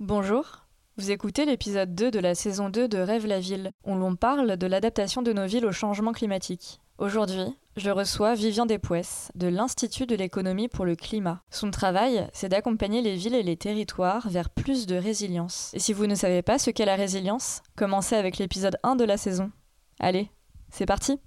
Bonjour, vous écoutez l'épisode 2 de la saison 2 de Rêve la ville, où l'on parle de l'adaptation de nos villes au changement climatique. Aujourd'hui, je reçois Vivian Despouès de l'Institut de l'économie pour le climat. Son travail, c'est d'accompagner les villes et les territoires vers plus de résilience. Et si vous ne savez pas ce qu'est la résilience, commencez avec l'épisode 1 de la saison. Allez, c'est parti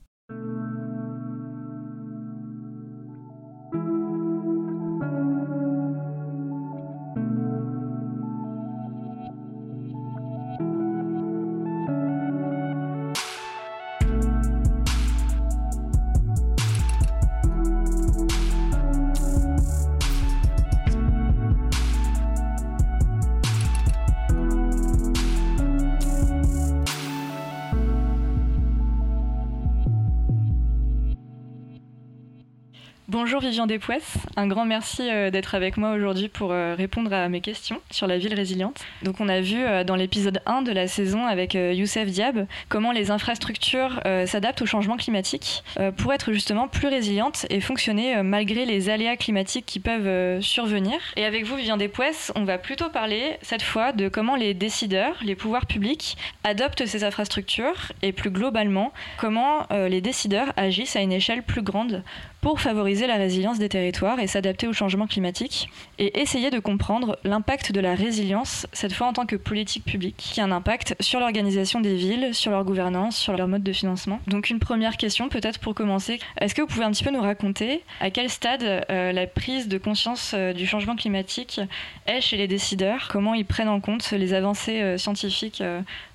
Vivian Despouès, un grand merci euh, d'être avec moi aujourd'hui pour euh, répondre à mes questions sur la ville résiliente. Donc on a vu euh, dans l'épisode 1 de la saison avec Youssef Diab comment les infrastructures s'adaptent au changement climatique pour être justement plus résilientes et fonctionner malgré les aléas climatiques qui peuvent survenir. Et avec vous Vivian Despouès, on va plutôt parler cette fois de comment les décideurs, les pouvoirs publics adoptent ces infrastructures et plus globalement comment les décideurs agissent à une échelle plus grande pour favoriser la résilience des territoires et s'adapter au changement climatique, et essayer de comprendre l'impact de la résilience, cette fois en tant que politique publique, qui a un impact sur l'organisation des villes, sur leur gouvernance, sur leur mode de financement. Donc une première question peut-être pour commencer, est-ce que vous pouvez un petit peu nous raconter à quel stade euh, la prise de conscience euh, du changement climatique est chez les décideurs, comment ils prennent en compte les avancées euh, scientifiques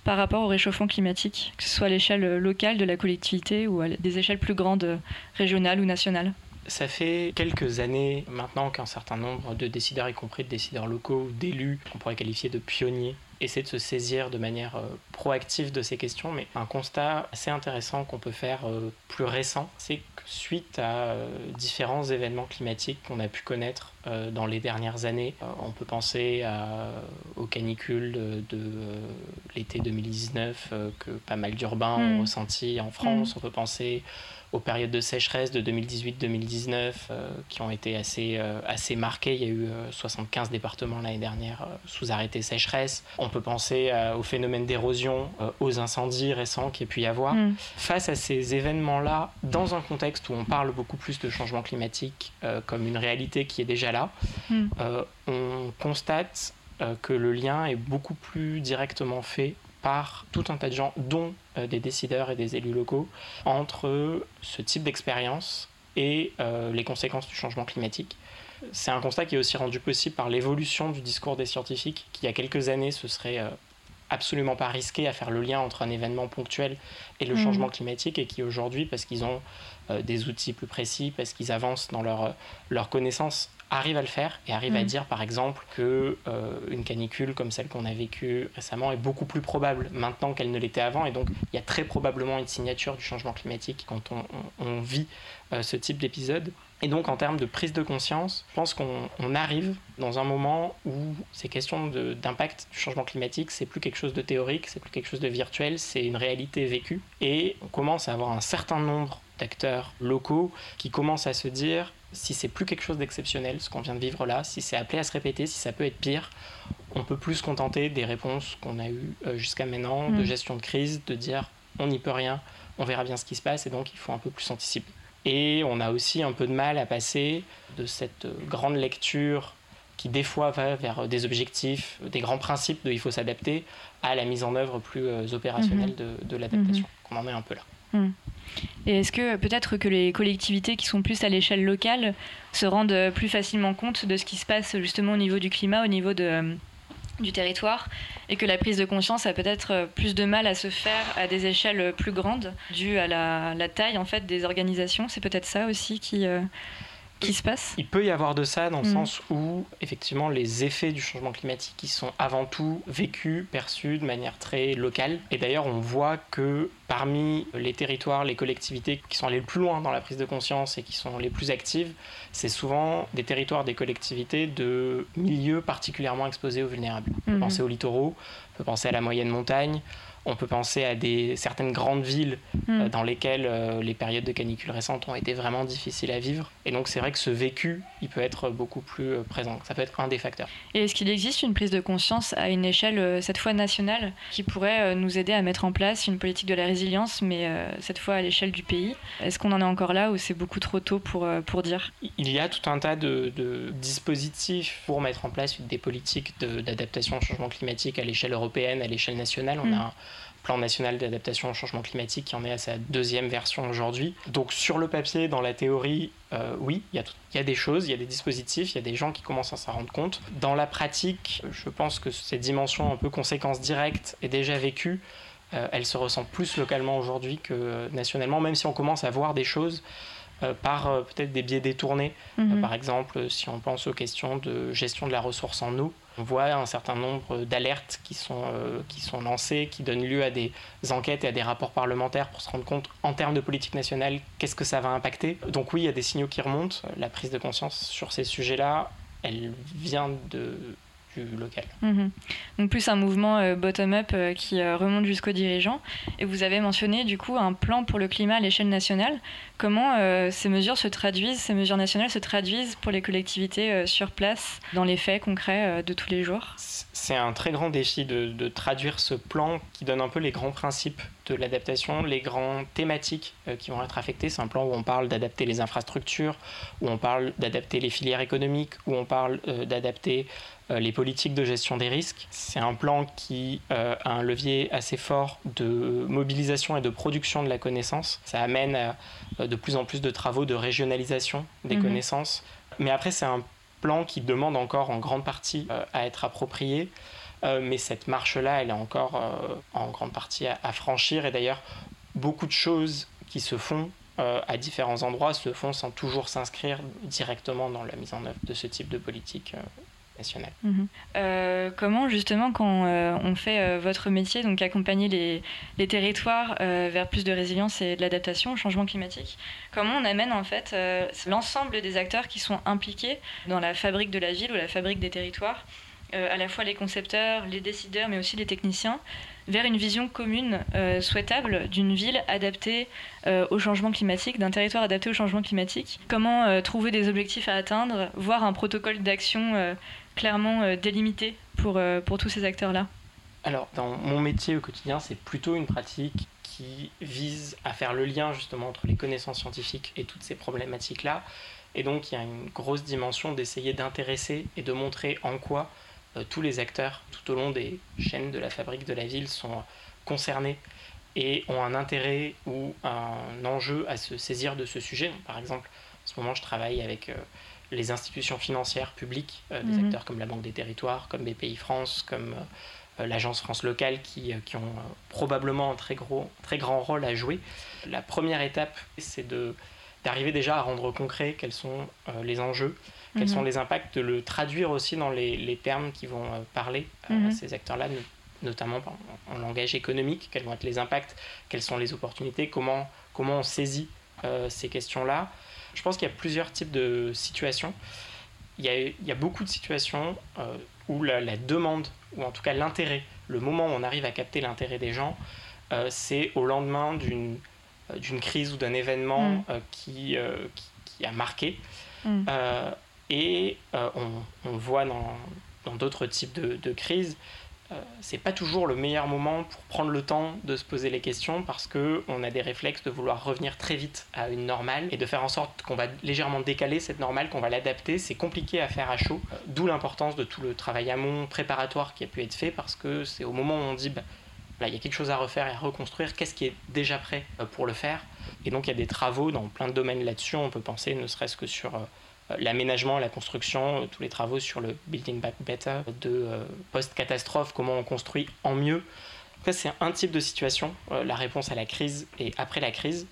par rapport au réchauffement climatique, que ce soit à l'échelle locale de la collectivité ou à des échelles plus grandes, régionales ou nationales? Ça fait quelques années maintenant qu'un certain nombre de décideurs, y compris de décideurs locaux, d'élus, qu'on pourrait qualifier de pionniers, essaient de se saisir de manière euh, proactive de ces questions. Mais un constat assez intéressant qu'on peut faire euh, plus récent, c'est que suite à euh, différents événements climatiques qu'on a pu connaître dans les dernières années, on peut penser aux canicules de, l'été 2019 que pas mal d'urbains ont hmm. ressenti en France. Hmm. On peut penser aux périodes de sécheresse de 2018-2019 euh, qui ont été assez, euh, assez marquées. Il y a eu 75 euh, départements l'année dernière sous arrêté sécheresse. On peut penser au phénomène d'érosion, aux incendies récents qu'il y a pu y avoir. Mm. Face à ces événements-là, dans un contexte où on parle beaucoup plus de changement climatique comme une réalité qui est déjà là, mm. on constate que le lien est beaucoup plus directement fait par tout un tas de gens, dont euh, des décideurs et des élus locaux, entre ce type d'expérience et euh, les conséquences du changement climatique. C'est un constat qui est aussi rendu possible par l'évolution du discours des scientifiques, qui il y a quelques années se serait euh, absolument pas risqué à faire le lien entre un événement ponctuel et le mmh. changement climatique, et qui aujourd'hui, parce qu'ils ont des outils plus précis, parce qu'ils avancent dans leur, leur connaissance, arrive à le faire et arrive à mm. dire par exemple que euh, une canicule comme celle qu'on a vécue récemment est beaucoup plus probable maintenant qu'elle ne l'était avant et donc il y a très probablement une signature du changement climatique quand on, vit euh, ce type d'épisode. Et donc en termes de prise de conscience, je pense qu'on arrive dans un moment où ces questions d'impact du changement climatique, c'est plus quelque chose de théorique, c'est plus quelque chose de virtuel, c'est une réalité vécue et on commence à avoir un certain nombre d'acteurs locaux qui commencent à se dire si c'est plus quelque chose d'exceptionnel, ce qu'on vient de vivre là, si c'est appelé à se répéter, si ça peut être pire, on peut plus se contenter des réponses qu'on a eues euh, jusqu'à maintenant, de mm. gestion de crise, de dire on n'y peut rien, on verra bien ce qui se passe et donc il faut un peu plus anticiper. Et on a aussi un peu de mal à passer de cette euh, grande lecture qui des fois va vers des objectifs, des grands principes de il faut s'adapter, à la mise en œuvre plus euh, opérationnelle mm-hmm. de, l'adaptation. Mm-hmm. On en est un peu là. Et est-ce que peut-être que les collectivités qui sont plus à l'échelle locale se rendent plus facilement compte de ce qui se passe justement au niveau du climat, au niveau de, euh, du territoire, et que la prise de conscience a peut-être plus de mal à se faire à des échelles plus grandes, dû à la, taille en fait des organisations? C'est peut-être ça aussi qui, euh, qui se passe? Il peut y avoir de ça dans le mm. sens où, effectivement, les effets du changement climatique, sont avant tout vécus, perçus de manière très locale. Et d'ailleurs, on voit que parmi les territoires, les collectivités qui sont allées le plus loin dans la prise de conscience et qui sont les plus actives, c'est souvent des territoires, des collectivités de milieux particulièrement exposés aux vulnérables. On peut mm. penser aux littoraux, on peut penser à la moyenne montagne, On peut penser à des, certaines grandes villes Mm. euh, dans lesquelles euh, les périodes de canicule récentes ont été vraiment difficiles à vivre. Et donc c'est vrai que ce vécu, il peut être beaucoup plus euh, présent. Ça peut être un des facteurs. Et est-ce qu'il existe une prise de conscience à une échelle, cette fois nationale, qui pourrait nous aider à mettre en place une politique de la résilience, mais cette fois à l'échelle du pays? Est-ce qu'on en est encore là ou c'est beaucoup trop tôt pour, pour dire? Il y a tout un tas de, de dispositifs pour mettre en place des politiques d'adaptation au changement climatique à l'échelle européenne, à l'échelle nationale. On Mm. a plan national d'adaptation au changement climatique qui en est à sa deuxième version aujourd'hui. Donc sur le papier, dans la théorie, euh, oui, il y, a y des choses, il y a des dispositifs, il y a des gens qui commencent à s'en rendre compte. Dans la pratique, je pense que cette dimension un peu conséquence directe est déjà vécue. Euh, elle se ressent plus localement aujourd'hui que nationalement, même si on commence à voir des choses euh, par euh, peut-être des biais détournés. Euh, Mhm. Par exemple, si on pense aux questions de gestion de la ressource en eau, on voit un certain nombre d'alertes qui, sont, euh, qui sont lancées, qui donnent lieu à des enquêtes et à des rapports parlementaires pour se rendre compte, en termes de politique nationale, qu'est-ce que ça va impacter. Donc oui, il y a des signaux qui remontent. La prise de conscience sur ces sujets-là, elle vient de, local. Mhm. Donc plus un mouvement euh, bottom-up euh, qui euh, remonte jusqu'aux dirigeants. Et vous avez mentionné du coup un plan pour le climat à l'échelle nationale. Comment euh, ces mesures se traduisent, ces mesures nationales se traduisent pour les collectivités euh, sur place, dans les faits concrets euh, de tous les jours? C'est un très grand défi de, de traduire ce plan qui donne un peu les grands principes de l'adaptation, les grandes thématiques euh, qui vont être affectées. C'est un plan où on parle d'adapter les infrastructures, où on parle d'adapter les filières économiques, où on parle euh, d'adapter euh, les politiques de gestion des risques. C'est un plan qui euh, a un levier assez fort de mobilisation et de production de la connaissance. Ça amène à de plus en plus de travaux de régionalisation des Mhm. connaissances. Mais après, c'est un plan qui demande encore en grande partie euh, à être approprié. Euh, mais cette marche-là, elle est encore euh, en grande partie à, franchir. Et d'ailleurs, beaucoup de choses qui se font euh, à différents endroits se font sans toujours s'inscrire directement dans la mise en œuvre de ce type de politique nationale. Mhm. Comment justement quand on fait votre métier, donc accompagner les, les territoires vers plus de résilience et de l'adaptation au changement climatique, comment on amène en fait l'ensemble des acteurs qui sont impliqués dans la fabrique de la ville ou la fabrique des territoires, à la fois les concepteurs, les décideurs, mais aussi les techniciens, vers une vision commune euh, souhaitable d'une ville adaptée euh, au changement climatique, d'un territoire adapté au changement climatique. Comment euh, trouver des objectifs à atteindre, voir un protocole d'action euh, clairement euh, délimité pour, euh, pour tous ces acteurs-là Alors, dans mon métier au quotidien, c'est plutôt une pratique qui vise à faire le lien justement entre les connaissances scientifiques et toutes ces problématiques-là. Et donc, il y a une grosse dimension d'essayer d'intéresser et de montrer en quoi euh, tous les acteurs tout au long des chaînes de la fabrique de la ville sont concernés et ont un intérêt ou un enjeu à se saisir de ce sujet. Donc, par exemple, en ce moment, je travaille avec euh, les institutions financières publiques, euh, des Mhm. acteurs comme la Banque des Territoires, comme BPI France, comme euh, l'Agence France Locale, qui, euh, qui ont euh, probablement un très, gros, très grand rôle à jouer. La première étape, c'est d'arriver déjà à rendre concret quels sont euh, les enjeux, quels Mhm. sont les impacts, de le traduire aussi dans les, les termes qui vont euh, parler euh, Mhm. à ces acteurs-là, no- notamment en langage économique, quels vont être les impacts, quelles sont les opportunités, comment, comment on saisit euh, ces questions-là. Je pense qu'il y a plusieurs types de situations. Il y a, il y a beaucoup de situations euh, où la, la demande, ou en tout cas l'intérêt, le moment où on arrive à capter l'intérêt des gens, euh, c'est au lendemain d'une d'une crise ou d'un événement Mm. qui, qui, qui a marqué. Mm. Et euh, on, voit dans d'autres types de, crises, euh, c'est pas toujours le meilleur moment pour prendre le temps de se poser les questions parce que on a des réflexes de vouloir revenir très vite à une normale et de faire en sorte qu'on va légèrement décaler cette normale, qu'on va l'adapter. C'est compliqué à faire à chaud, Euh, d'où l'importance de tout le travail amont préparatoire qui a pu être fait parce que c'est au moment où on dit bah, il y a quelque chose à refaire et à reconstruire, qu'est-ce qui est déjà prêt pour le faire? Et donc il y a des travaux dans plein de domaines là-dessus. On peut penser ne serait-ce que sur l'aménagement, la construction, euh, tous les travaux sur le Building Back Better, de euh, post-catastrophe, comment on construit en mieux. Ça, c'est un type de situation, euh, la réponse à la crise et après la crise.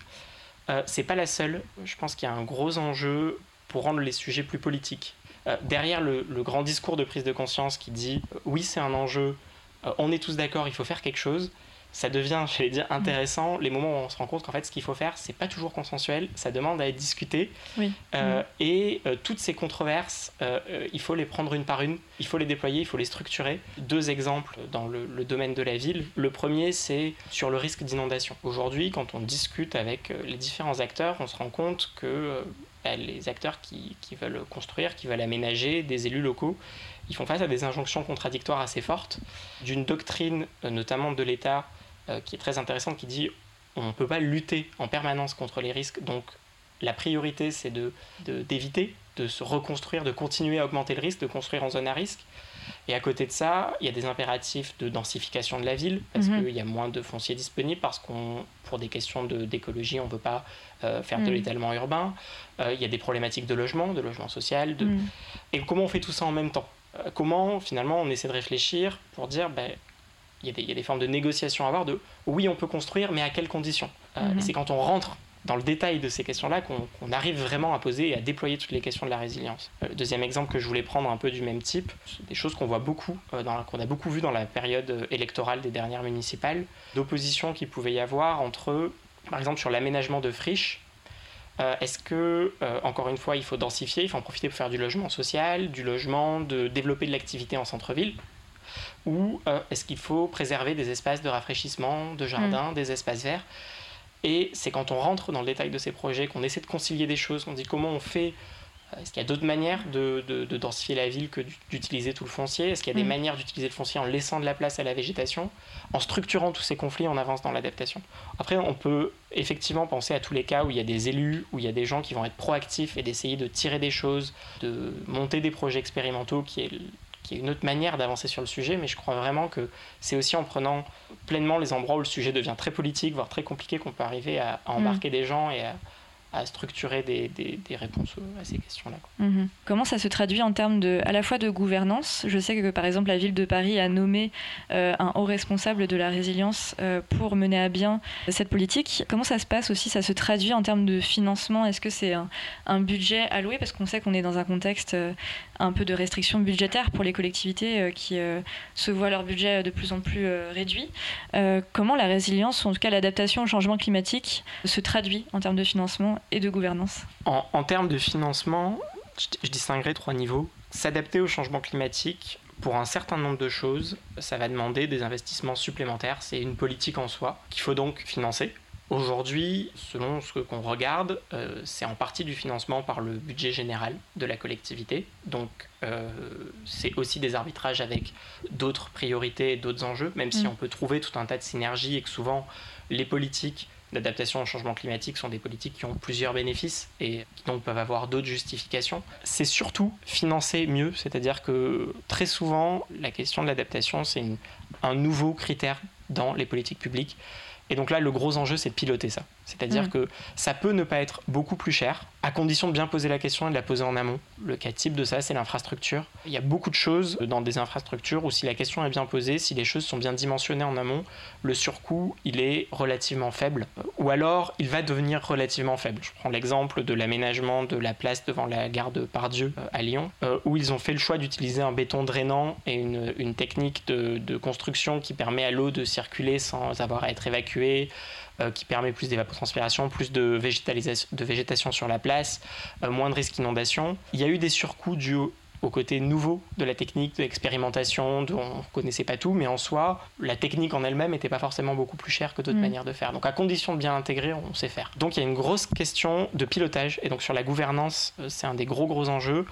Euh, c'est pas la seule. Je pense qu'il y a un gros enjeu pour rendre les sujets plus politiques. Euh, derrière le, le grand discours de prise de conscience qui dit euh, oui, c'est un enjeu, euh, on est tous d'accord, il faut faire quelque chose, ça devient, j'allais dire, intéressant les moments où on se rend compte qu'en fait, ce qu'il faut faire, c'est pas toujours consensuel, ça demande à être discuté. Oui. Euh, et euh, toutes ces controverses, euh, il faut les prendre une par une, il faut les déployer, il faut les structurer. Deux exemples dans le, domaine de la ville. Le premier, c'est sur le risque d'inondation. Aujourd'hui, quand on discute avec les différents acteurs, on se rend compte que bah, les acteurs qui, qui veulent construire, qui veulent aménager, des élus locaux, ils font face à des injonctions contradictoires assez fortes, d'une doctrine notamment de l'État qui est très intéressante, qui dit on ne peut pas lutter en permanence contre les risques, donc la priorité c'est de, d'éviter, de, se reconstruire, de continuer à augmenter le risque, de construire en zone à risque. Et à côté de ça, il y a des impératifs de densification de la ville, parce mhm. qu'il y a moins de fonciers disponibles, parce qu'on, pour des questions de, d'écologie, on ne veut pas euh, faire de mhm. l'étalement urbain. Euh, il y a des problématiques de logement, de logement social. De... Mhm. Et comment on fait tout ça en même temps? Comment finalement on essaie de réfléchir pour dire ben, il y, a des formes de négociation à avoir de oui, on peut construire, mais à quelles conditions? Euh, mhm. C'est quand on rentre dans le détail de ces questions-là qu'on arrive vraiment à poser et à déployer toutes les questions de la résilience. Euh, deuxième exemple que je voulais prendre un peu du même type, des choses qu'on voit beaucoup, euh, qu'on a beaucoup vu dans la période électorale des dernières municipales, d'opposition qu'il pouvait y avoir entre, par exemple, sur l'aménagement de friches. Est-ce que, encore une fois, il faut densifier, il faut en profiter pour faire du logement social, du logement, de développer de l'activité en centre-ville? Ou euh, est-ce qu'il faut préserver des espaces de rafraîchissement, de jardin, mm. des espaces verts? Et c'est quand on rentre dans le détail de ces projets qu'on essaie de concilier des choses, qu'on dit comment on fait. Euh, est-ce qu'il y a d'autres manières de, densifier la ville que d'utiliser tout le foncier? Est-ce qu'il y a des mm. manières d'utiliser le foncier en laissant de la place à la végétation En structurant tous ces conflits, on avance dans l'adaptation? Après, on peut effectivement penser à tous les cas où il y a des élus, où il y a des gens qui vont être proactifs et d'essayer de tirer des choses, de monter des projets expérimentaux qui est qui est une autre manière d'avancer sur le sujet, mais je crois vraiment que c'est aussi en prenant pleinement les endroits où le sujet devient très politique, voire très compliqué, qu'on peut arriver à, mm. embarquer des gens et à, à structurer des, réponses à ces questions-là. Mhm. Comment ça se traduit en termes de, à la fois de gouvernance? Je sais que par exemple la ville de Paris a nommé euh, un haut responsable de la résilience euh, pour mener à bien cette politique. Comment ça se passe aussi? Ça se traduit en termes de financement? Est-ce que c'est un, budget alloué? Parce qu'on sait qu'on est dans un contexte euh, un peu de restrictions budgétaires pour les collectivités qui se voient leur budget de plus en plus réduit. comment la résilience, en tout cas l'adaptation au changement climatique, se traduit en termes de financement et de gouvernance en, termes de financement, je, distinguerai trois niveaux. S'adapter au changement climatique, pour un certain nombre de choses, ça va demander des investissements supplémentaires. C'est une politique en soi qu'il faut donc financer. Aujourd'hui, selon ce qu'on regarde, euh, c'est en partie du financement par le budget général de la collectivité. Donc, euh, c'est aussi des arbitrages avec d'autres priorités et d'autres enjeux, même si mm. on peut trouver tout un tas de synergies et que souvent les politiques d'adaptation au changement climatique sont des politiques qui ont plusieurs bénéfices et qui donc peuvent avoir d'autres justifications. C'est surtout financer mieux, c'est-à-dire que très souvent, la question de l'adaptation, c'est un nouveau critère dans les politiques publiques. Et donc là, le gros enjeu, c'est de piloter ça. C'est-à-dire mm. que ça peut ne pas être beaucoup plus cher, à condition de bien poser la question et de la poser en amont. Le cas type de ça, c'est l'infrastructure. Il y a beaucoup de choses dans des infrastructures où si la question est bien posée, si les choses sont bien dimensionnées en amont, le surcoût, il est relativement faible. Ou alors, il va devenir relativement faible. Je prends l'exemple de l'aménagement de la place devant la gare de Pardieu euh, à Lyon, euh, où ils ont fait le choix d'utiliser un béton drainant et une, une technique de, de construction qui permet à l'eau de circuler sans avoir à être évacuée qui permet plus d'évapotranspiration, plus de, végétalisation, de végétation sur la place, euh, moins de risques d'inondation. Il y a eu des surcoûts dus au, côté nouveau de la technique, de l'expérimentation, dont on ne connaissait pas tout, mais en soi, la technique en elle-même n'était pas forcément beaucoup plus chère que d'autres mm. manières de faire. Donc à condition de bien intégrer, on sait faire. Donc il y a une grosse question de pilotage, et donc sur la gouvernance, euh, c'est un des gros gros enjeux.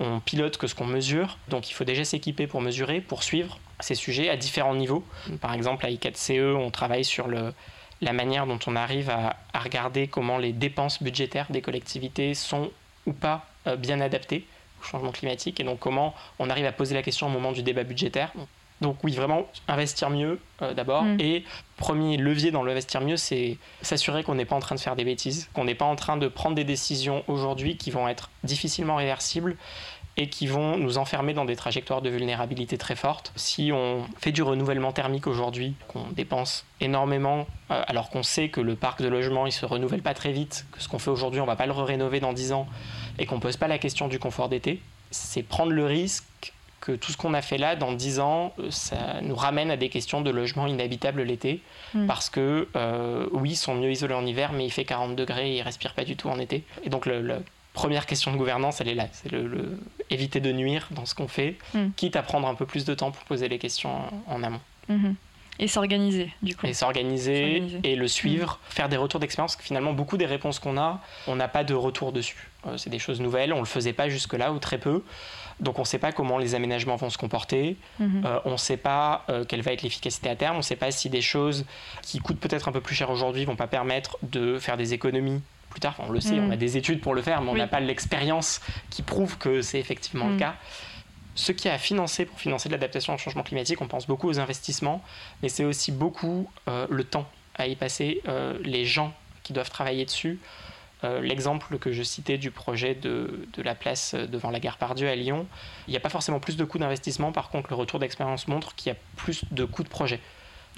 On pilote que ce qu'on mesure, donc il faut déjà s'équiper pour mesurer, pour suivre ces sujets à différents niveaux. Par exemple, à I4CE, on travaille sur le, la manière dont on arrive à, regarder comment les dépenses budgétaires des collectivités sont ou pas euh, bien adaptées au changement climatique et donc comment on arrive à poser la question au moment du débat budgétaire. Donc oui, vraiment investir mieux euh, d'abord. Mm. Et premier levier dans l'investir mieux, c'est s'assurer qu'on n'est pas en train de faire des bêtises, qu'on n'est pas en train de prendre des décisions aujourd'hui qui vont être difficilement réversibles et qui vont nous enfermer dans des trajectoires de vulnérabilité très fortes. Si on fait du renouvellement thermique aujourd'hui, qu'on dépense énormément, euh, alors qu'on sait que le parc de logement il se renouvelle pas très vite, que ce qu'on fait aujourd'hui on va pas le rénover dans 10 ans, et qu'on pose pas la question du confort d'été, c'est prendre le risque que tout ce qu'on a fait là, dans 10 ans, ça nous ramène à des questions de logement inhabitable l'été. Mm. Parce que, oui, ils sont mieux isolés en hiver, mais il fait 40 degrés et ils respirent pas du tout en été. Et donc, la première question de gouvernance, elle est là. C'est le, éviter de nuire dans ce qu'on fait, mm. quitte à prendre un peu plus de temps pour poser les questions en, amont. Mm-hmm. Et s'organiser, du coup. Et s'organiser et le suivre, mm. faire des retours d'expérience. Finalement, beaucoup des réponses qu'on a, on n'a pas de retour dessus. Euh, c'est des choses nouvelles, on ne le faisait pas jusque-là ou très peu. Donc on ne sait pas comment les aménagements vont se comporter, mm-hmm. euh, on ne sait pas euh, quelle va être l'efficacité à terme, on ne sait pas si des choses qui coûtent peut-être un peu plus cher aujourd'hui vont pas permettre de faire des économies plus tard. on le sait, on mm. a des études pour le faire, mais on n'a pas l'expérience qui prouve que c'est effectivement le mm. cas ce qui a financé pour financer l'adaptation au changement climatique, on pense beaucoup aux investissements, mais c'est aussi beaucoup euh, le temps à y passer, euh, les gens qui doivent travailler dessus. Euh, l'exemple que je citais du projet de, de, la place devant la gare Pardieu à Lyon, il n'y a pas forcément plus de coûts d'investissement, par contre le retour d'expérience montre qu'il y a plus de coûts de projet.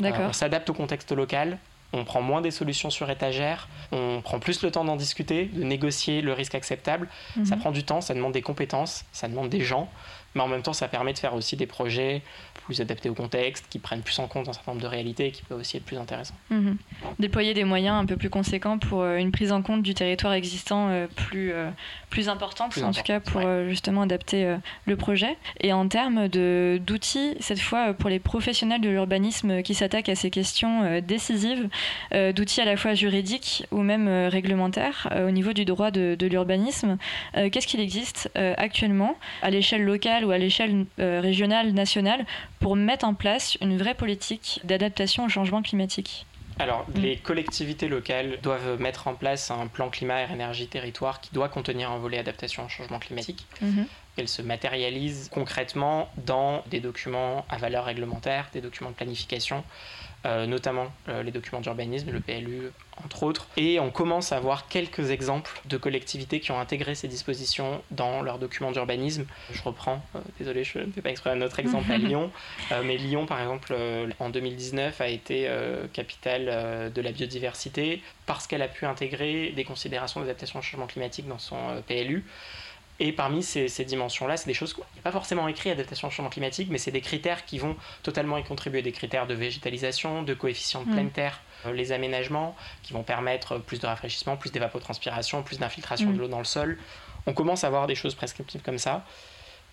on s'adapte au contexte local, on prend moins des solutions sur étagère, on prend plus le temps d'en discuter, de négocier le risque acceptable. Ça mhm. prend du temps, ça demande des compétences, ça demande des gens mais en même temps, ça permet de faire aussi des projets plus adaptés au contexte, qui prennent plus en compte un certain nombre de réalités et qui peuvent aussi être plus intéressants. Mhm. Déployer des moyens un peu plus conséquents pour euh, une prise en compte du territoire existant euh, plus, euh, plus importante, en tout cas pour justement adapter le projet. Et en termes d'outils, cette fois pour les professionnels de l'urbanisme qui s'attaquent à ces questions décisives, d'outils à la fois juridiques ou même réglementaires au niveau du droit de, de l'urbanisme, qu'est-ce qu'il existe actuellement à l'échelle locale ou à l'échelle régionale, nationale, pour mettre en place une vraie politique d'adaptation au changement climatique alors, mm. les collectivités locales doivent mettre en place un plan climat, air, énergie, territoire qui doit contenir un volet adaptation au changement climatique. Mm-hmm. Elle se matérialise concrètement dans des documents à valeur réglementaire, des documents de planification, euh, notamment euh, les documents d'urbanisme, le PLU entre autres. Et on commence à voir quelques exemples de collectivités qui ont intégré ces dispositions dans leurs documents d'urbanisme. Je reprends, euh, désolé, je ne fais pas exprès un autre exemple à Lyon, mais Lyon par exemple en 2019 a été capitale de la biodiversité parce qu'elle a pu intégrer des considérations d'adaptation au changement climatique dans son PLU. Et parmi ces, dimensions-là, c'est des choses n'y a pas forcément écrit adaptation au changement climatique, mais c'est des critères qui vont totalement y contribuer, des critères de végétalisation, de coefficient de pleine mm. terre, euh, les aménagements qui vont permettre plus de rafraîchissement, plus d'évapotranspiration, plus d'infiltration de mm. l'eau dans le sol. On commence à voir des choses prescriptives comme ça.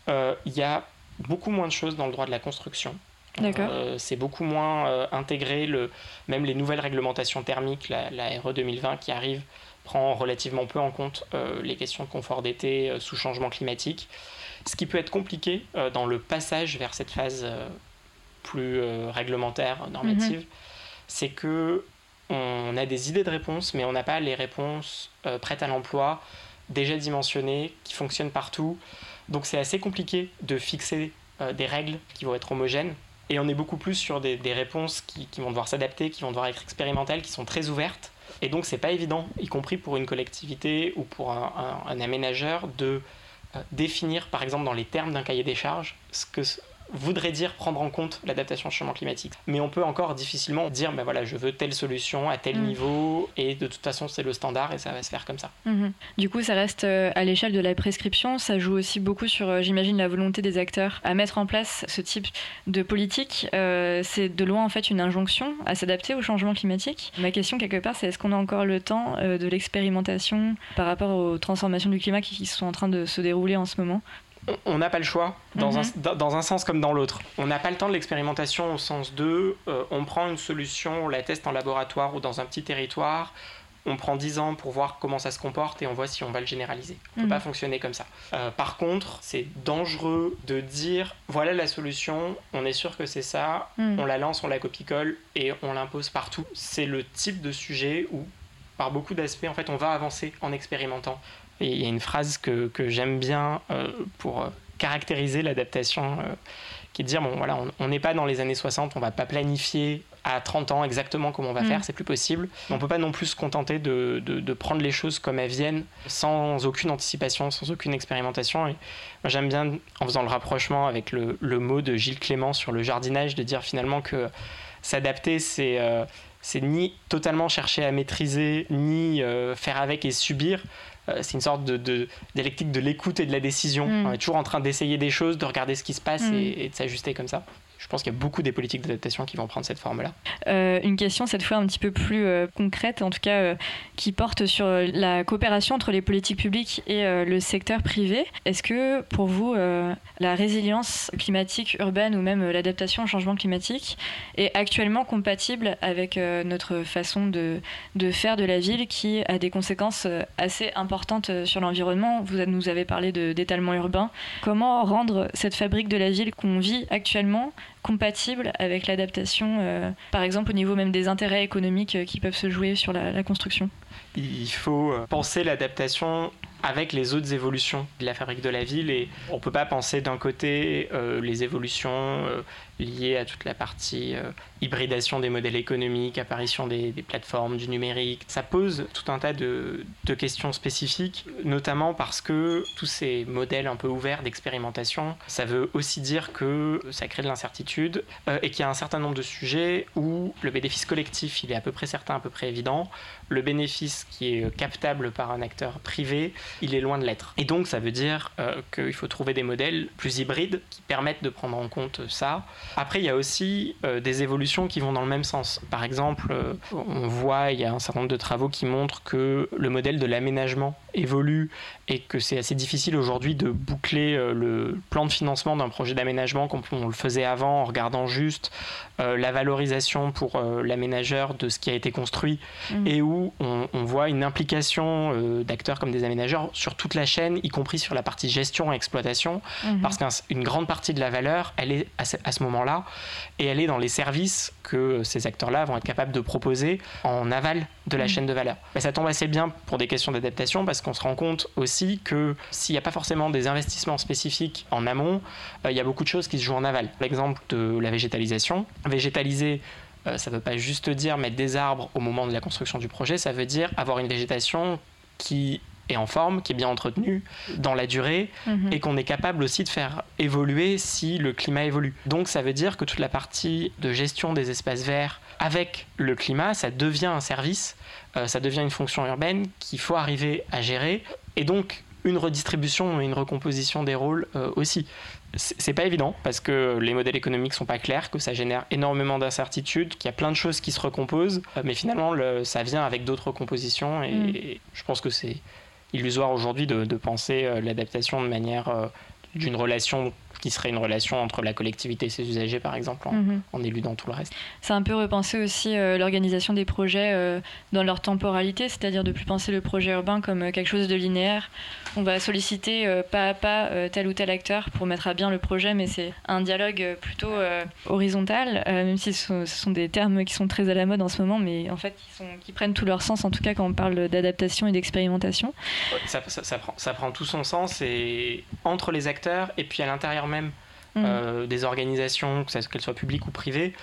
Euh, il y a beaucoup moins de choses dans le droit de la construction. Euh, c'est beaucoup moins intégré, le, même les nouvelles réglementations thermiques, la, la RE 2020 qui arrive, prend relativement peu en compte euh, les questions de confort d'été euh, sous changement climatique. Ce qui peut être compliqué euh, dans le passage vers cette phase plus réglementaire, normative, mhm. c'est que on a des idées de réponses, mais on n'a pas les réponses prêtes à l'emploi, déjà dimensionnées, qui fonctionnent partout. Donc c'est assez compliqué de fixer des règles qui vont être homogènes. Et on est beaucoup plus sur des, réponses qui, qui, vont devoir s'adapter, qui vont devoir être expérimentales, qui sont très ouvertes et donc, c'est pas évident, y compris pour une collectivité ou pour un, aménageur, de euh, définir, par exemple, dans les termes d'un cahier des charges, ce que voudrait dire prendre en compte l'adaptation au changement climatique. Mais on peut encore difficilement dire, ben voilà, je veux telle solution à tel mm. niveau, et de toute façon, c'est le standard et ça va se faire comme ça. Mm-hmm. Du coup, ça reste euh, à l'échelle de la prescription, ça joue aussi beaucoup sur, euh, j'imagine, la volonté des acteurs à mettre en place ce type de politique. Euh, c'est de loin, en fait, une injonction à s'adapter au changement climatique. Ma question, quelque part, c'est est-ce qu'on a encore le temps de l'expérimentation par rapport aux transformations du climat qui sont en train de se dérouler en ce moment on n'a pas le choix, dans, un, mhm. dans, un, sens comme dans l'autre. On n'a pas le temps de l'expérimentation au sens de euh, on prend une solution, on la teste en laboratoire ou dans un petit territoire, on prend 10 ans pour voir comment ça se comporte et on voit si on va le généraliser. On ne peut mhm. pas fonctionner comme ça. Euh, par contre, c'est dangereux de dire voilà la solution, on est sûr que c'est ça, mhm. on la lance, on la copie-colle et on l'impose partout. C'est le type de sujet où par beaucoup d'aspects, en fait, on va avancer en expérimentant. Et il y a une phrase que, que j'aime bien euh, pour euh, caractériser l'adaptation, euh, qui est de dire, bon voilà, on n'est pas dans les années 60, on va pas planifier à 30 ans exactement comment on va mm. faire, c'est plus possible. On peut pas non plus se contenter de, de, prendre les choses comme elles viennent, sans aucune anticipation, sans aucune expérimentation. Et moi j'aime bien, en faisant le rapprochement avec le, le, mot de Gilles Clément sur le jardinage, de dire finalement que s'adapter, c'est c'est ni totalement chercher à maîtriser, ni faire avec et subir, c'est une sorte de, dialectique de l'écoute et de la décision. Mm. On est toujours en train d'essayer des choses, de regarder ce qui se passe mm. et de s'ajuster comme ça. Je pense qu'il y a beaucoup des politiques d'adaptation qui vont prendre cette forme-là. Euh, une question cette fois un petit peu plus euh, concrète, en tout cas euh, qui porte sur la coopération entre les politiques publiques et le secteur privé. Est-ce que pour vous, la résilience climatique urbaine ou même l'adaptation au changement climatique est actuellement compatible avec notre façon de, de, faire de la ville qui a des conséquences assez importantes sur l'environnement? Vous nous avez parlé d'étalement urbain. Comment rendre cette fabrique de la ville qu'on vit actuellement compatible avec l'adaptation, euh, par exemple au niveau même des intérêts économiques euh, qui peuvent se jouer sur la construction? Il faut penser l'adaptation avec les autres évolutions de la fabrique de la ville et on ne peut pas penser d'un côté les évolutions liées à toute la partie hybridation des modèles économiques, apparition des, plateformes, du numérique. Ça pose tout un tas de, questions spécifiques, notamment parce que tous ces modèles un peu ouverts d'expérimentation, ça veut aussi dire que ça crée de l'incertitude euh, et qu'il y a un certain nombre de sujets où le bénéfice collectif, il est à peu près certain, à peu près évident. Le bénéfice qui est captable par un acteur privé, il est loin de l'être. Et donc ça veut dire euh, qu'il faut trouver des modèles plus hybrides qui permettent de prendre en compte ça. Après, il y a aussi euh, des évolutions qui vont dans le même sens. Par exemple, euh, on voit, il y a un certain nombre de travaux qui montrent que le modèle de l'aménagement évolue et que c'est assez difficile aujourd'hui de boucler le plan de financement d'un projet d'aménagement comme on le faisait avant en regardant juste la valorisation pour l'aménageur de ce qui a été construit mmh. et où on, voit une implication d'acteurs comme des aménageurs sur toute la chaîne, y compris sur la partie gestion et exploitation, mmh. parce qu'une grande partie de la valeur, elle est à ce, moment-là et elle est dans les services que ces acteurs-là vont être capables de proposer en aval de la mmh. chaîne de valeur. Mais ça tombe assez bien pour des questions d'adaptation parce qu'on se rend compte aussi que s'il n'y a pas forcément des investissements spécifiques en amont, euh, il y a beaucoup de choses qui se jouent en aval. L'exemple de la végétalisation. Végétaliser, euh, ça ne veut pas juste dire mettre des arbres au moment de la construction du projet, ça veut dire avoir une végétation qui est en forme, qui est bien entretenue dans la durée mhm. et qu'on est capable aussi de faire évoluer si le climat évolue. Donc ça veut dire que toute la partie de gestion des espaces verts avec le climat, ça devient un service, euh, ça devient une fonction urbaine qu'il faut arriver à gérer. Et donc, une redistribution et une recomposition des rôles euh, aussi. C'est pas évident parce que les modèles économiques sont pas clairs, que ça génère énormément d'incertitudes, qu'il y a plein de choses qui se recomposent, euh, mais finalement ça vient avec d'autres compositions et, mm. je pense que c'est illusoire aujourd'hui de, penser l'adaptation de manière d'une relation qui serait une relation entre la collectivité et ses usagers, par exemple, en, mhm. éludant tout le reste. C'est un peu repenser aussi euh, l'organisation des projets euh, dans leur temporalité, c'est-à-dire de plus penser le projet urbain comme euh, quelque chose de linéaire. On va solliciter pas à pas tel ou tel acteur pour mettre à bien le projet, mais c'est un dialogue plutôt horizontal, même si ce sont, des termes qui sont très à la mode en ce moment, mais en fait qui, sont, qui prennent tout leur sens, en tout cas quand on parle d'adaptation et d'expérimentation. Ça, ça, prend, ça prend tout son sens et entre les acteurs et puis à l'intérieur même mm. euh, des organisations, qu'elles soient publiques ou privées,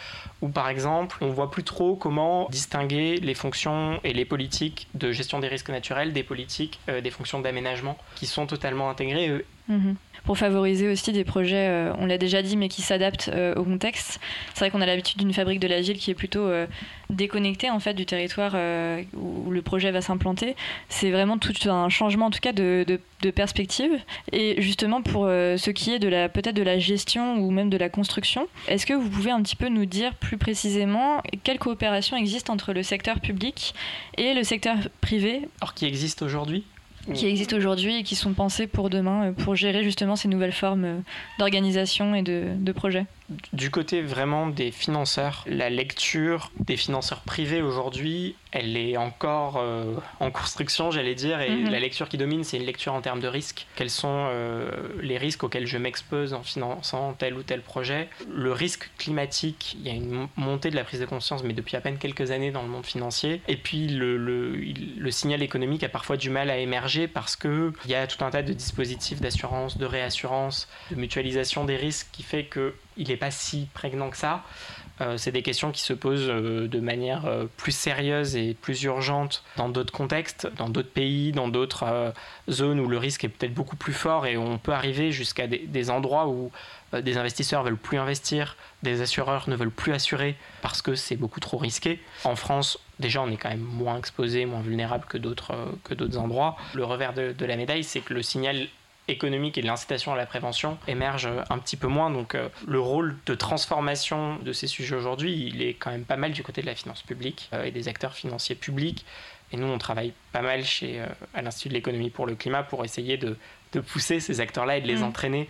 où par exemple on voit plus trop comment distinguer les fonctions et les politiques de gestion des risques naturels des politiques euh, des fonctions d'aménagement qui sont totalement intégrées. Mm-hmm pour favoriser aussi des projets, euh, on l'a déjà dit, mais qui s'adaptent euh, au contexte. C'est vrai qu'on a l'habitude d'une fabrique de la ville qui est plutôt euh, déconnectée en fait du territoire où le projet va s'implanter. C'est vraiment tout un changement en tout cas de, de, perspective. Et justement pour ce qui est de la peut-être de la gestion ou même de la construction, est-ce que vous pouvez un petit peu nous dire plus précisément quelle coopération existe entre le secteur public et le secteur privé? Alors qui existe aujourd'hui? Qui existent aujourd'hui et qui sont pensés pour demain, euh, pour gérer justement ces nouvelles formes euh, d'organisation et de, de projets du côté vraiment des financeurs, la lecture des financeurs privés aujourd'hui, elle est encore euh, en construction, j'allais dire, et mhm. la lecture qui domine, c'est une lecture en termes de risques. Quels sont euh, les risques auxquels je m'expose en finançant tel ou tel projet? Le risque climatique, il y a une montée de la prise de conscience, mais depuis à peine quelques années dans le monde financier. Et puis le, le signal économique a parfois du mal à émerger parce qu'il y a tout un tas de dispositifs d'assurance, de réassurance, de mutualisation des risques qui fait que il n'est pas si prégnant que ça. c'est des questions qui se posent de manière plus sérieuse et plus urgente dans d'autres contextes, dans d'autres pays, dans d'autres zones où le risque est peut-être beaucoup plus fort et on peut arriver jusqu'à des, endroits où des investisseurs veulent plus investir, des assureurs ne veulent plus assurer parce que c'est beaucoup trop risqué. En France, déjà, on est quand même moins exposé, moins vulnérable que d'autres que endroits. Le revers de la médaille, c'est que le signal économique et de l'incitation à la prévention émerge un petit peu moins. Donc euh, le rôle de transformation de ces sujets aujourd'hui, il est quand même pas mal du côté de la finance publique euh, et des acteurs financiers publics. Et nous, on travaille pas mal chez, euh, à l'Institut de l'économie pour le climat pour essayer de, de pousser ces acteurs-là et de les mmh. entraîner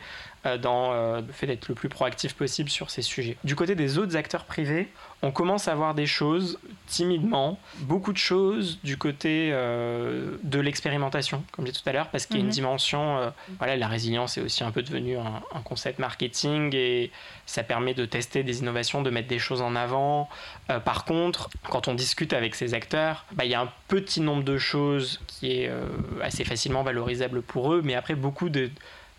dans le fait d'être le plus proactif possible sur ces sujets. Du côté des autres acteurs privés, on commence à voir des choses timidement, beaucoup de choses du côté euh, de l'expérimentation, comme je disais tout à l'heure, parce qu'il y a une mhm. dimension, euh, voilà, la résilience est aussi un peu devenu un, concept marketing et ça permet de tester des innovations, de mettre des choses en avant. Euh, par contre, quand on discute avec ces acteurs, bah, il y a un petit nombre de choses qui est assez facilement valorisable pour eux, mais après beaucoup de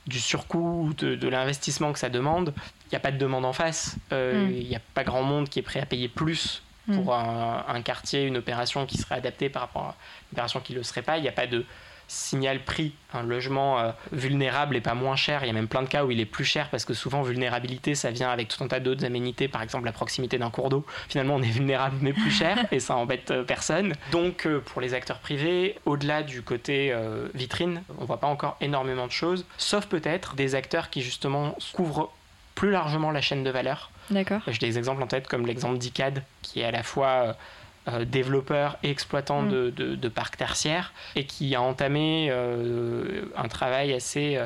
du surcoût, de, l'investissement que ça demande, il n'y a pas de demande en face. Euh, mm. Il n'y a pas grand monde qui est prêt à payer plus pour mm. un, un, quartier, une opération qui serait adaptée par rapport à une opération qui ne le serait pas. Il n'y a pas de signal prix. Un logement euh, vulnérable et pas moins cher. Il y a même plein de cas où il est plus cher parce que souvent vulnérabilité ça vient avec tout un tas d'autres aménités, par exemple la proximité d'un cours d'eau. Finalement on est vulnérable mais plus cher et ça embête euh, personne. Donc euh, pour les acteurs privés, au-delà du côté vitrine, on voit pas encore énormément de choses, sauf peut-être des acteurs qui justement couvrent plus largement la chaîne de valeur. D'accord. J'ai des exemples en tête comme l'exemple d'ICAD qui est à la fois euh, développeur et exploitant mm. de, de, parcs tertiaires et qui a entamé euh, un travail assez euh,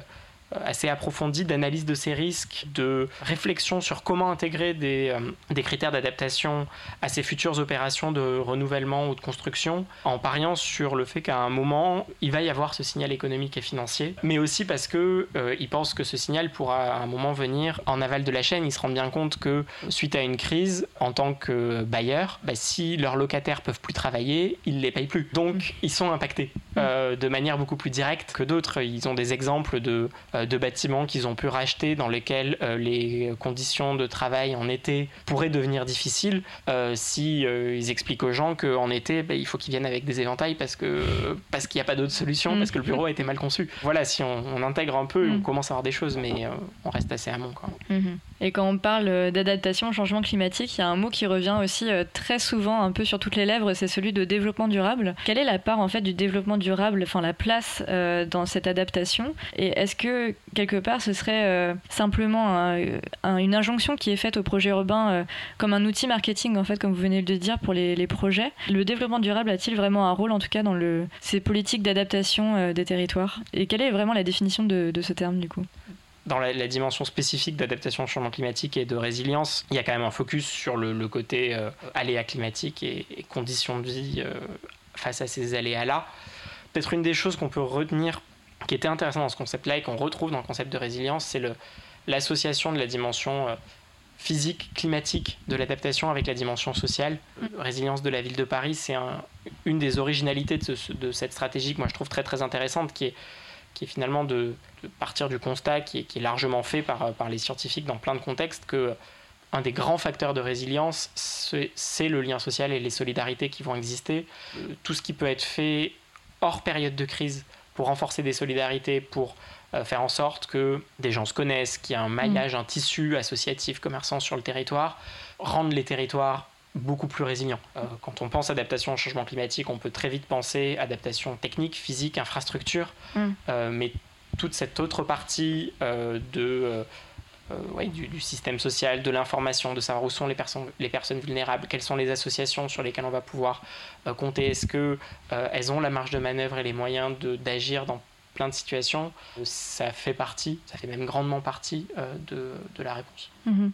assez approfondie d'analyse de ces risques, de réflexion sur comment intégrer des, euh, des critères d'adaptation à ces futures opérations de renouvellement ou de construction, en pariant sur le fait qu'à un moment, il va y avoir ce signal économique et financier, mais aussi parce qu'ils euh, pensent que ce signal pourra à un moment venir en aval de la chaîne. Ils se rendent bien compte que suite à une crise, en tant que bailleur, bah, si leurs locataires peuvent plus travailler, ils ne les payent plus. Donc, ils sont impactés euh, de manière beaucoup plus directe que d'autres. Ils ont des exemples de euh, de bâtiments qu'ils ont pu racheter dans lesquels euh, les conditions de travail en été pourraient devenir difficiles euh, si ils expliquent aux gens qu'en été bah, il faut qu'ils viennent avec des éventails parce que parce qu'il n'y a pas d'autre solution parce que le bureau a été mal conçu. Voilà, si on, intègre un peu, on mm. commence à avoir des choses, mais on reste assez amont. Quoi. Mm-hmm. Et quand on parle d'adaptation au changement climatique, il y a un mot qui revient aussi très souvent un peu sur toutes les lèvres, c'est celui de développement durable. Quelle est la part en fait du développement durable, enfin la place dans cette adaptation? Et est-ce que quelque part, ce serait euh, simplement une injonction qui est faite au projet urbain euh, comme un outil marketing, en fait, comme vous venez de dire, pour les, projets. Le développement durable a-t-il vraiment un rôle, en tout cas, dans le, ces politiques d'adaptation euh, des territoires? Et quelle est vraiment la définition de, ce terme, du coup? Dans la, dimension spécifique d'adaptation au changement climatique et de résilience, il y a quand même un focus sur le, côté aléas climatiques et, et, conditions de vie face à ces aléas-là. Peut-être une des choses qu'on peut retenir qui était intéressant dans ce concept-là et qu'on retrouve dans le concept de résilience, c'est l'association de la dimension euh, physique, climatique de l'adaptation avec la dimension sociale. Mm. Résilience de la ville de Paris, c'est une des originalités de, cette stratégie que moi je trouve très très intéressante, qui est, qui est finalement de, partir du constat qui est, qui est, largement fait par, par les scientifiques dans plein de contextes que un des grands facteurs de résilience, c'est le lien social et les solidarités qui vont exister. Euh, tout ce qui peut être fait hors période de crise pour renforcer des solidarités, pour euh, faire en sorte que des gens se connaissent, qu'il y ait un maillage, mm. un tissu associatif, commerçant sur le territoire, rendre les territoires beaucoup plus résilients. Euh, quand on pense adaptation au changement climatique, on peut très vite penser adaptation technique, physique, infrastructure, mm. euh, mais toute cette autre partie de euh, du, système social, de l'information, de savoir où sont les personnes, les personnes vulnérables, quelles sont les associations sur lesquelles on va pouvoir euh, compter, est-ce qu'elles euh, ont la marge de manœuvre et les moyens d'agir dans plein de situations, ça fait partie, ça fait même grandement partie de, la réponse. Mm-hmm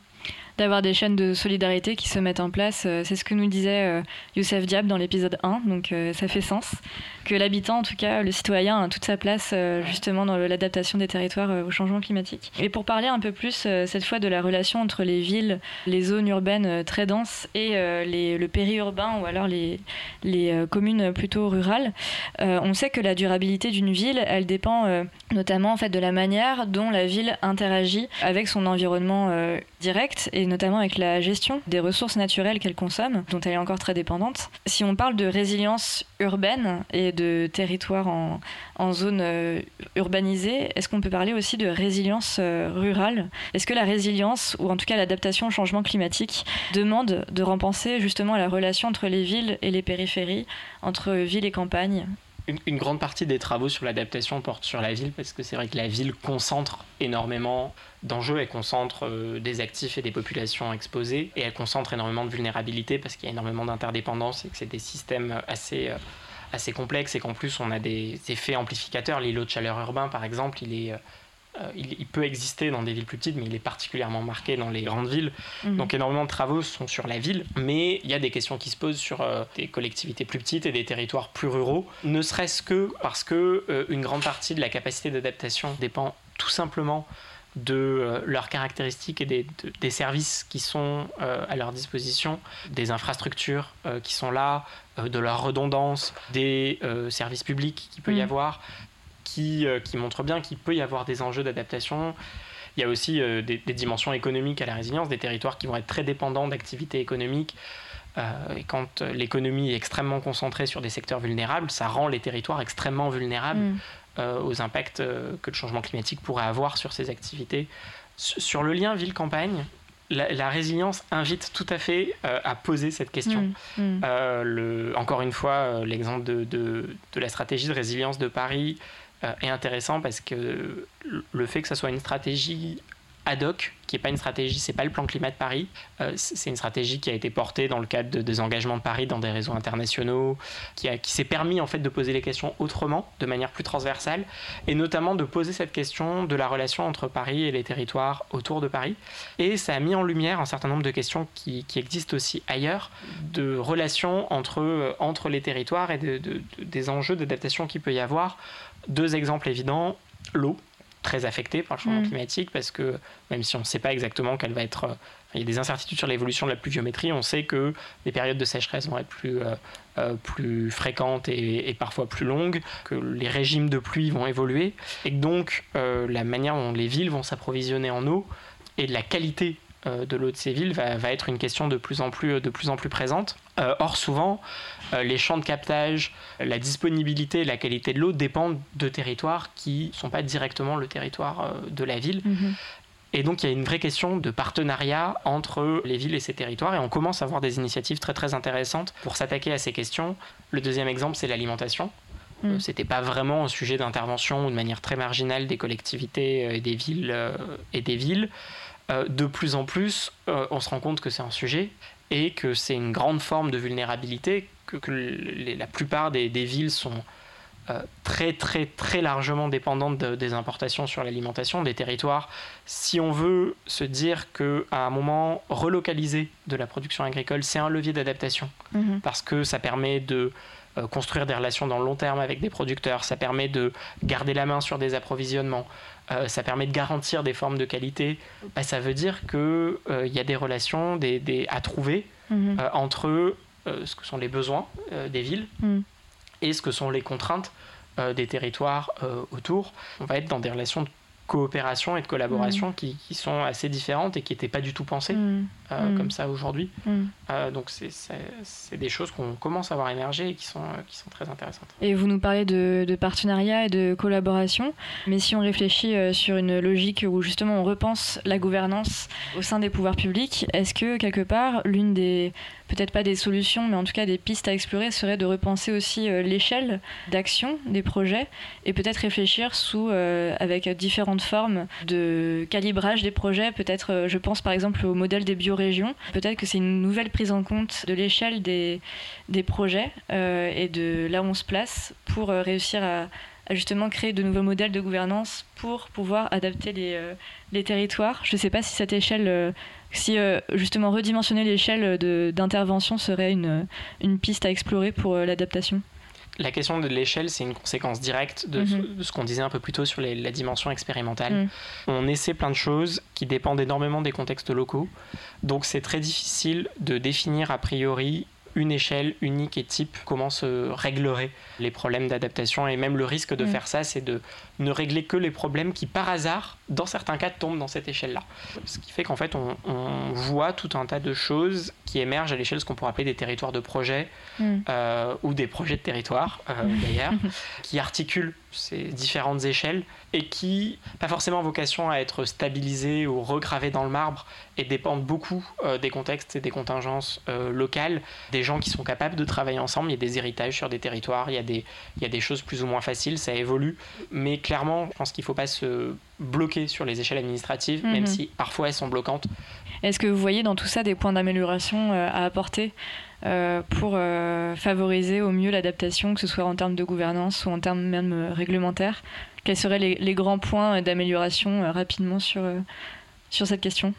d'avoir des chaînes de solidarité qui se mettent en place. Euh, c'est ce que nous disait euh, Youssef Diab dans l'épisode 1, donc euh, ça fait sens. Que l'habitant, en tout cas, le citoyen, a toute sa place justement dans l'adaptation des territoires au changement climatique. Et pour parler un peu plus cette fois de la relation entre les villes, les zones urbaines très denses et les, le périurbain ou alors les, les communes plutôt rurales, on sait que la durabilité d'une ville, elle dépend notamment en fait de la manière dont la ville interagit avec son environnement direct et notamment avec la gestion des ressources naturelles qu'elle consomme, dont elle est encore très dépendante. Si on parle de résilience urbaine et de territoire en, zone euh, urbanisée, est-ce qu'on peut parler aussi de résilience euh, rurale? Est-ce que la résilience, ou en tout cas l'adaptation au changement climatique, demande de repenser justement la relation entre les villes et les périphéries, entre ville et campagne une, grande partie des travaux sur l'adaptation porte sur la ville parce que c'est vrai que la ville concentre énormément d'enjeux, elle concentre euh, des actifs et des populations exposées et elle concentre énormément de vulnérabilité parce qu'il y a énormément d'interdépendance et que c'est des systèmes assez, euh, assez complexes et qu'en plus on a des effets amplificateurs. L'îlot de chaleur urbain par exemple, il est... Euh, il, peut exister dans des villes plus petites, mais il est particulièrement marqué dans les grandes villes. Mhm. Donc énormément de travaux sont sur la ville, mais il y a des questions qui se posent sur euh, des collectivités plus petites et des territoires plus ruraux, ne serait-ce que parce que euh, une grande partie de la capacité d'adaptation dépend tout simplement de leurs caractéristiques et des, services qui sont à leur disposition, des infrastructures qui sont là, de leur redondance, des services publics qu'il peut y mhm. avoir, euh, qui, montre bien qu'il peut y avoir des enjeux d'adaptation. Il y a aussi euh, des, dimensions économiques à la résilience, des territoires qui vont être très dépendants d'activités économiques. Euh, et quand l'économie est extrêmement concentrée sur des secteurs vulnérables, ça rend les territoires extrêmement vulnérables mm. aux impacts que le changement climatique pourrait avoir sur ces activités. Sur le lien ville-campagne, la, résilience invite tout à fait à poser cette question. Mm. Mm. encore une fois, l'exemple de, de, la stratégie de résilience de Paris est intéressant parce que le fait que ça soit une stratégie ad hoc, qui n'est pas une stratégie, c'est pas le plan climat de Paris, euh, c'est une stratégie qui a été portée dans le cadre de, des engagements de Paris dans des réseaux internationaux, qui, qui s'est permis en fait de poser les questions autrement, de manière plus transversale, et notamment de poser cette question de la relation entre Paris et les territoires autour de Paris. Et ça a mis en lumière un certain nombre de questions qui, qui existent aussi ailleurs, de relations entre, euh, entre les territoires et de, des enjeux d'adaptation qu'il peut y avoir. Deux exemples évidents, l'eau très affectée par le changement mm. climatique parce que même si on ne sait pas exactement qu'elle va être... Euh, il y a des incertitudes sur l'évolution de la pluviométrie, on sait que les périodes de sécheresse vont être plus, euh, euh, plus fréquentes et, parfois plus longues, que les régimes de pluie vont évoluer et que donc la manière dont les villes vont s'approvisionner en eau et de la qualité de l'eau de ces villes va, va, être une question de plus en plus, de plus, en plus présente. Or, souvent, euh, les champs de captage, la disponibilité la qualité de l'eau dépendent de territoires qui ne sont pas directement le territoire euh, de la ville. Mhm. Et donc il y a une vraie question de partenariat entre les villes et ces territoires et on commence à voir des initiatives très très intéressantes pour s'attaquer à ces questions. Le deuxième exemple c'est l'alimentation. Ce euh, C'était pas vraiment un sujet d'intervention ou de manière très marginale des collectivités et des villes et des villes. de plus en plus, on se rend compte que c'est un sujet et que c'est une grande forme de vulnérabilité que, la plupart des, villes sont euh, très très très largement dépendantes des importations sur l'alimentation des territoires. Si on veut se dire que à un moment relocaliser de la production agricole, c'est un levier d'adaptation mhm. parce que ça permet de euh, construire des relations dans le long terme avec des producteurs, ça permet de garder la main sur des approvisionnements, euh, ça permet de garantir des formes de qualité, bah, ça veut dire qu'il il y a des relations des, à trouver mhm. entre euh, ce que sont les besoins euh, des villes mm. et ce que sont les contraintes euh, des territoires autour. On va être dans des relations de coopération et de collaboration mm. qui, qui, sont assez différentes et qui n'étaient pas du tout pensées mm. Euh, comme ça aujourd'hui. Euh, donc c'est des choses qu'on commence à voir émerger et qui sont, qui sont très intéressantes. Et vous nous parlez de, de partenariat et de collaboration, mais si on réfléchit euh, sur une logique où justement on repense la gouvernance au sein des pouvoirs publics, est-ce que quelque part l'une des peut-être pas des solutions, mais en tout cas des pistes à explorer serait de repenser aussi l'échelle d'action des projets et peut-être réfléchir sous, avec différentes formes de calibrage des projets. Peut-être, je pense par exemple au modèle des biorégions. Peut-être que c'est une nouvelle prise en compte de l'échelle des, des projets euh, et de là où on se place pour euh, réussir à, justement créer de nouveaux modèles de gouvernance pour pouvoir adapter les, euh, les territoires. Je ne sais pas si cette échelle si justement redimensionner l'échelle d'intervention serait une, une, piste à explorer pour l'adaptation la question de l'échelle, c'est une conséquence directe de, mhm. ce, qu'on disait un peu plus tôt sur la dimension expérimentale. Mhm. On essaie plein de choses qui dépendent énormément des contextes locaux. Donc c'est très difficile de définir a priori une échelle unique et type, comment se réglerait les problèmes d'adaptation. Et même le risque de mm. faire ça, c'est de ne régler que les problèmes qui, par hasard, dans certains cas, tombent dans cette échelle-là. Ce qui fait qu'en fait, on, voit tout un tas de choses qui émergent à l'échelle de ce qu'on pourrait appeler des territoires de projet mm. euh, ou des projets de territoire, euh, d'ailleurs, qui articulent ces différentes échelles et qui, pas forcément vocation à être stabilisées ou regravées dans le marbre et dépendent beaucoup euh, des contextes et des contingences locales, des gens qui sont capables de travailler ensemble. Il y a des héritages sur des territoires, il y a des, il y a des choses plus ou moins faciles, ça évolue, mais clairement, je pense qu'il ne faut pas se bloquer sur les échelles administratives, même mhm. si parfois elles sont bloquantes. Est-ce que vous voyez dans tout ça des points d'amélioration euh, à apporter? euh, pour euh, favoriser au mieux l'adaptation, que ce soit en termes de gouvernance ou en termes même réglementaires. Quels seraient les, grands points d'amélioration rapidement sur, sur cette question?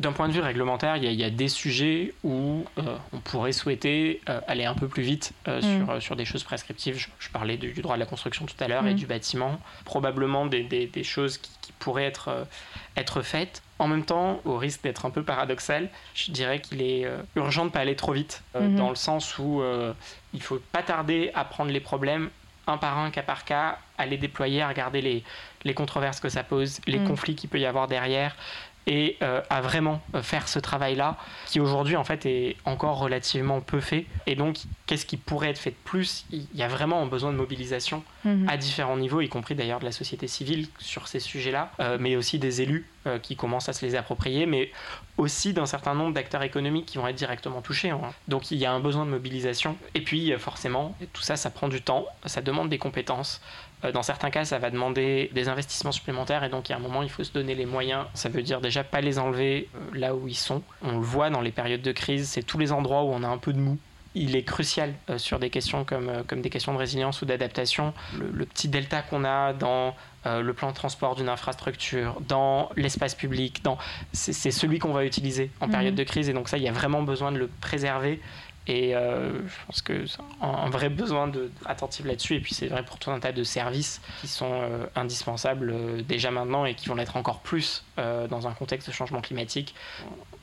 D'un point de vue réglementaire, il y, a, des sujets où euh, on pourrait souhaiter euh, aller un peu plus vite euh, mm. sur, sur, des choses prescriptives. Je, parlais du, droit de la construction tout à l'heure et mm. du bâtiment. Probablement des, des, choses qui, pourraient être, être faites. En même temps, au risque d'être un peu paradoxal, je dirais qu'il est urgent de ne pas aller trop vite, mm-hmm. dans le sens où il ne faut pas tarder à prendre les problèmes un par un, cas par cas, à les déployer, à regarder les, les controverses que ça pose, les mm. conflits qu'il peut y avoir derrière, et euh, à vraiment euh, faire ce travail-là, qui aujourd'hui en fait est encore relativement peu fait. Et donc, qu'est-ce qui pourrait être fait de plus? Il y a vraiment besoin de mobilisation mhm. à différents niveaux, y compris d'ailleurs de la société civile sur ces sujets-là, euh, mais aussi des élus qui commencent à se les approprier, mais aussi d'un certain nombre d'acteurs économiques qui vont être directement touchés. Hein. Donc il y a un besoin de mobilisation. Et puis forcément, tout ça, ça prend du temps, ça demande des compétences. Euh, dans certains cas, ça va demander des investissements supplémentaires et donc il y a un moment, il faut se donner les moyens. Ça veut dire déjà pas les enlever euh, là où ils sont. On le voit dans les périodes de crise, c'est tous les endroits où on a un peu de mou. Il est crucial euh, sur des questions comme, comme des questions de résilience ou d'adaptation. Le, petit delta qu'on a dans le plan de transport d'une infrastructure, dans l'espace public, dans... c'est celui qu'on va utiliser en période mhm. de crise et donc ça, il y a vraiment besoin de le préserver et euh, je pense que un, vrai besoin d'être attentif là-dessus. Et puis c'est vrai pour tout un tas de services qui sont euh, indispensables euh, déjà maintenant et qui vont l'être encore plus dans un contexte de changement climatique.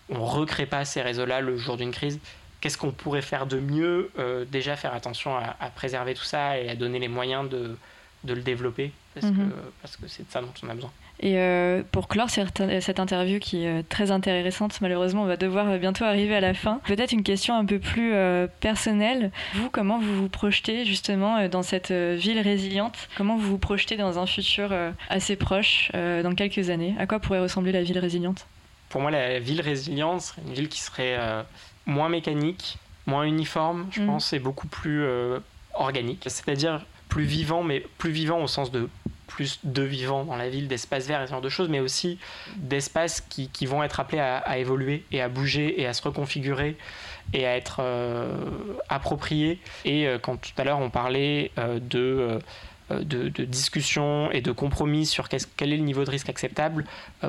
On ne recrée pas ces réseaux-là le jour d'une crise. Qu'est-ce qu'on pourrait faire de mieux Déjà faire attention à, à, préserver tout ça et à donner les moyens de, de le développer parce mhm. que parce que c'est de ça dont on a besoin. Et euh, pour clore cette, interview qui est euh, très intéressante, malheureusement on va devoir euh, bientôt arriver à la fin. Peut-être une question un peu plus personnelle. Vous, comment vous vous projetez justement dans cette ville résiliente? Comment vous vous projetez dans un futur assez proche, dans quelques années? À quoi pourrait ressembler la ville résiliente? Pour moi, la ville résiliente serait une ville qui serait moins mécanique, moins uniforme, je mm. pense, et beaucoup plus organique. C'est-à-dire plus vivant, mais plus vivant au sens de plus de vivants dans la ville, d'espaces verts et ce genre de choses, mais aussi d'espaces qui, qui, vont être appelés à, évoluer et à bouger et à se reconfigurer et à être euh, appropriés. Et euh, quand tout à l'heure on parlait euh, de, de, de, discussion et de compromis sur quel est le niveau de risque acceptable,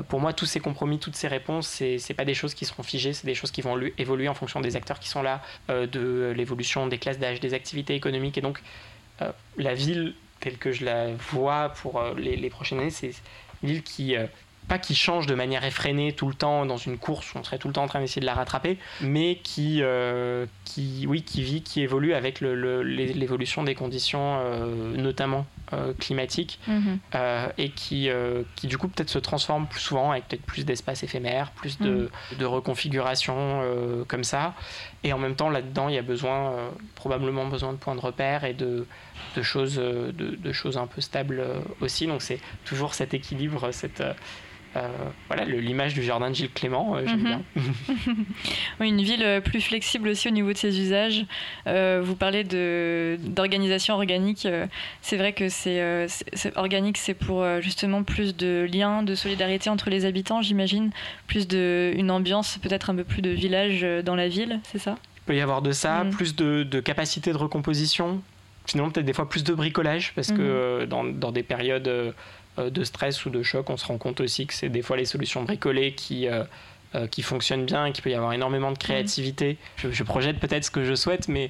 pour moi tous ces compromis, toutes ces réponses, c'est, c'est pas des choses qui seront figées, c'est des choses qui vont évoluer en fonction des acteurs qui sont là, de l'évolution des classes d'âge, des activités économiques et donc la ville telle que je la vois pour euh, les, prochaines années, c'est une ville qui euh, pas qui change de manière effrénée tout le temps dans une course où on serait tout le temps en train d'essayer de la rattraper, mais qui, qui, oui, qui vit, qui évolue avec l'évolution des conditions, notamment climatiques, mhm. et qui, qui du coup peut-être se transforme plus souvent avec peut-être plus d'espace éphémère, plus de, mhm. de reconfiguration comme ça. Et en même temps, là-dedans, il y a besoin, probablement besoin de points de repère et de, de choses, euh, de, choses un peu stables euh, aussi. Donc c'est toujours cet équilibre, cette, euh, voilà, l'image du jardin de Gilles Clément, j'aime mhm. bien. oui, une ville plus flexible aussi au niveau de ses usages. vous parlez d'organisation organique. c'est vrai que c'est organique, c'est pour justement plus de liens, de solidarité entre les habitants, j'imagine. Plus de une ambiance, peut-être un peu plus de village dans la ville, c'est ça? Il peut y avoir de ça, mhm. plus de, de capacité de recomposition, finalement peut-être des fois plus de bricolage parce que mhm. euh, dans, dans, des périodes euh, de stress ou de choc, on se rend compte aussi que c'est des fois les solutions bricolées qui, euh, qui fonctionnent bien et qu'il peut y avoir énormément de créativité. Mhm. Je, projette peut-être ce que je souhaite, mais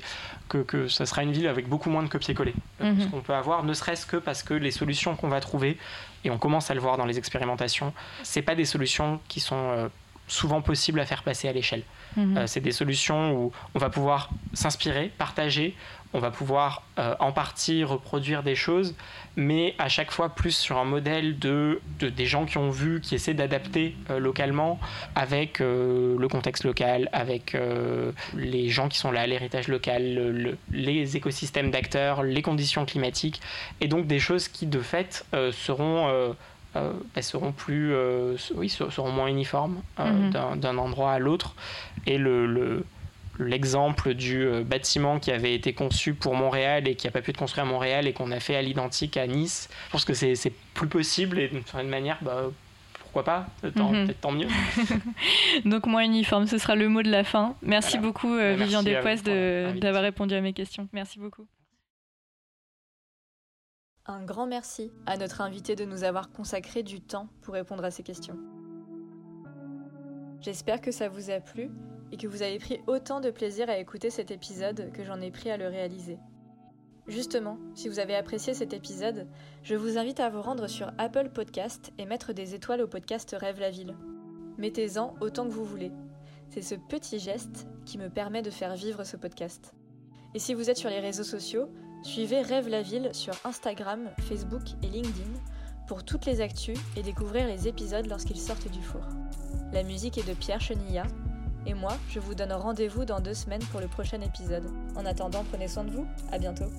que, que ça sera une ville avec beaucoup moins de copier-coller. Mhm. Ce qu'on peut avoir, ne serait-ce que parce que les solutions qu'on va trouver, et on commence à le voir dans les expérimentations, c'est pas des solutions qui sont souvent possibles à faire passer à l'échelle. Mhm. Euh, c'est des solutions où on va pouvoir s'inspirer, partager, on va pouvoir euh, en partie reproduire des choses, mais à chaque fois plus sur un modèle de, de des gens qui ont vu, qui essaient d'adapter euh, localement avec le contexte local, avec les gens qui sont là, l'héritage local, le- les écosystèmes d'acteurs, les conditions climatiques, et donc des choses qui de fait seront euh, elles seront plus, euh, oui, seront moins uniformes euh, mhm. d'un endroit à l'autre. Et le, l'exemple du bâtiment qui avait été conçu pour Montréal et qui n'a pas pu être construit à Montréal et qu'on a fait à l'identique à Nice, je pense que c'est, plus possible et d'une certaine manière, bah, pourquoi pas tant, mhm. Peut-être tant mieux. Donc moins uniforme, ce sera le mot de la fin. Merci beaucoup bah, Vivian Despoisses d'avoir répondu à mes questions. Merci beaucoup. Un grand merci à notre invité de nous avoir consacré du temps pour répondre à ces questions. J'espère que ça vous a plu et que vous avez pris autant de plaisir à écouter cet épisode que j'en ai pris à le réaliser. Justement, si vous avez apprécié cet épisode, je vous invite à vous rendre sur Apple Podcast et mettre des étoiles au podcast Rêve la ville. Mettez-en autant que vous voulez. C'est ce petit geste qui me permet de faire vivre ce podcast. Et si vous êtes sur les réseaux sociaux, Suivez Rêve la Ville sur Instagram, Facebook et LinkedIn pour toutes les actus et découvrir les épisodes lorsqu'ils sortent du four. La musique est de Pierre Chenilla, et moi, je vous donne rendez-vous dans deux semaines pour le prochain épisode. En attendant, prenez soin de vous, à bientôt.